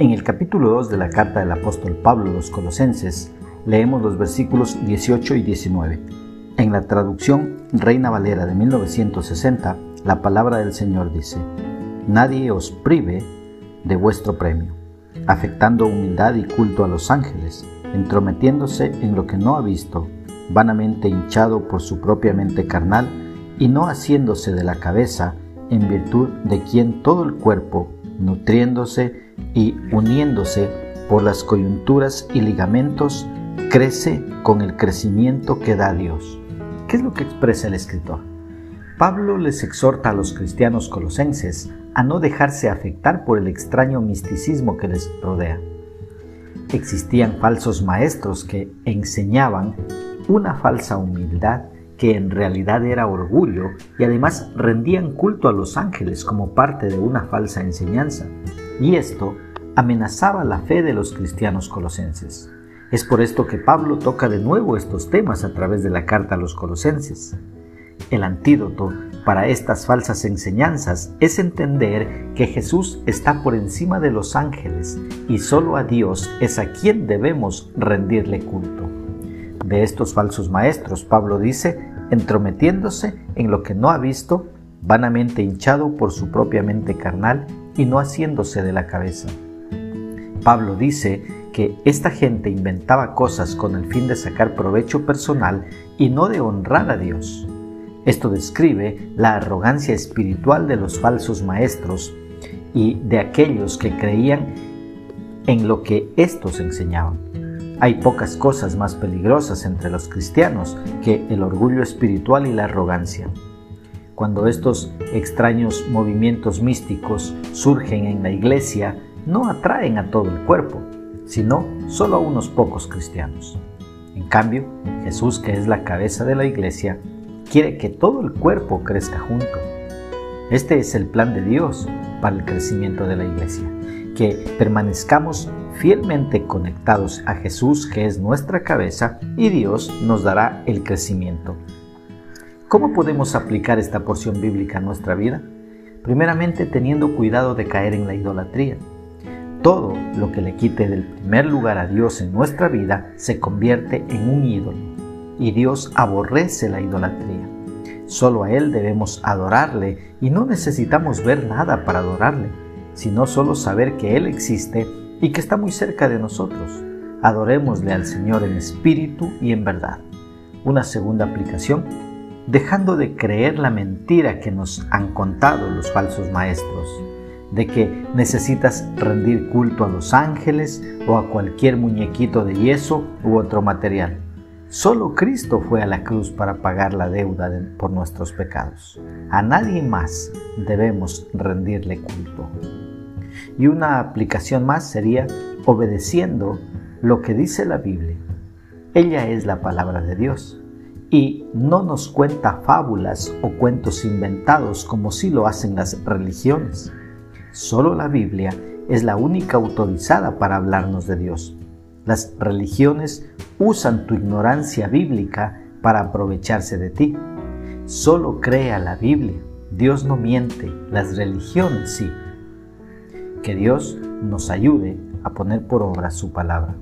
En el capítulo 2 de la carta del apóstol Pablo a los Colosenses, leemos los versículos 18 y 19. En la traducción Reina Valera de 1960, la palabra del Señor dice, Nadie os prive de vuestro premio, afectando humildad y culto a los ángeles, entrometiéndose en lo que no ha visto, vanamente hinchado por su propia mente carnal, y no haciéndose de la cabeza, en virtud de quien todo el cuerpo, nutriéndose y uniéndose por las coyunturas y ligamentos, crece con el crecimiento que da Dios. ¿Qué es lo que expresa el escritor? Pablo les exhorta a los cristianos colosenses a no dejarse afectar por el extraño misticismo que les rodea. Existían falsos maestros que enseñaban una falsa humildad que en realidad era orgullo y además rendían culto a los ángeles como parte de una falsa enseñanza. Y esto amenazaba la fe de los cristianos colosenses. Es por esto que Pablo toca de nuevo estos temas a través de la carta a los colosenses. El antídoto para estas falsas enseñanzas es entender que Jesús está por encima de los ángeles y solo a Dios es a quien debemos rendirle culto. De estos falsos maestros, Pablo dice, entrometiéndose en lo que no ha visto, vanamente hinchado por su propia mente carnal y no haciéndose de la cabeza. Pablo dice que esta gente inventaba cosas con el fin de sacar provecho personal y no de honrar a Dios. Esto describe la arrogancia espiritual de los falsos maestros y de aquellos que creían en lo que éstos enseñaban. Hay pocas cosas más peligrosas entre los cristianos que el orgullo espiritual y la arrogancia. Cuando estos extraños movimientos místicos surgen en la iglesia, no atraen a todo el cuerpo, sino solo a unos pocos cristianos. En cambio, Jesús, que es la cabeza de la iglesia, quiere que todo el cuerpo crezca junto. Este es el plan de Dios para el crecimiento de la iglesia, que permanezcamos fielmente conectados a Jesús, que es nuestra cabeza, y Dios nos dará el crecimiento. ¿Cómo podemos aplicar esta porción bíblica a nuestra vida? Primeramente teniendo cuidado de caer en la idolatría. Todo lo que le quite del primer lugar a Dios en nuestra vida se convierte en un ídolo y Dios aborrece la idolatría. Solo a Él debemos adorarle y no necesitamos ver nada para adorarle, sino solo saber que Él existe y que está muy cerca de nosotros. Adorémosle al Señor en espíritu y en verdad. Una segunda aplicación, dejando de creer la mentira que nos han contado los falsos maestros, de que necesitas rendir culto a los ángeles o a cualquier muñequito de yeso u otro material. Solo Cristo fue a la cruz para pagar la deuda por nuestros pecados. A nadie más debemos rendirle culto. Y una aplicación más sería obedeciendo lo que dice la Biblia. Ella es la palabra de Dios y no nos cuenta fábulas o cuentos inventados como si lo hacen las religiones. Solo la Biblia es la única autorizada para hablarnos de Dios. Las religiones usan tu ignorancia bíblica para aprovecharse de ti. Solo crea la Biblia. Dios no miente, las religiones sí. Que Dios nos ayude a poner por obra su palabra.